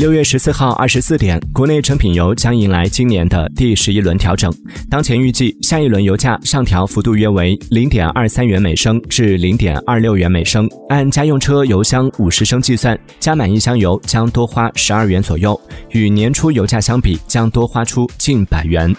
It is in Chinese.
六月十四号二十四点国内成品油将迎来今年的第十一轮调整。当前预计下一轮油价上调幅度约为零点二三元每升至零点二六元每升。按家用车油箱五十升计算加满一箱油将多花十二元左右与年初油价相比将多花出近百元。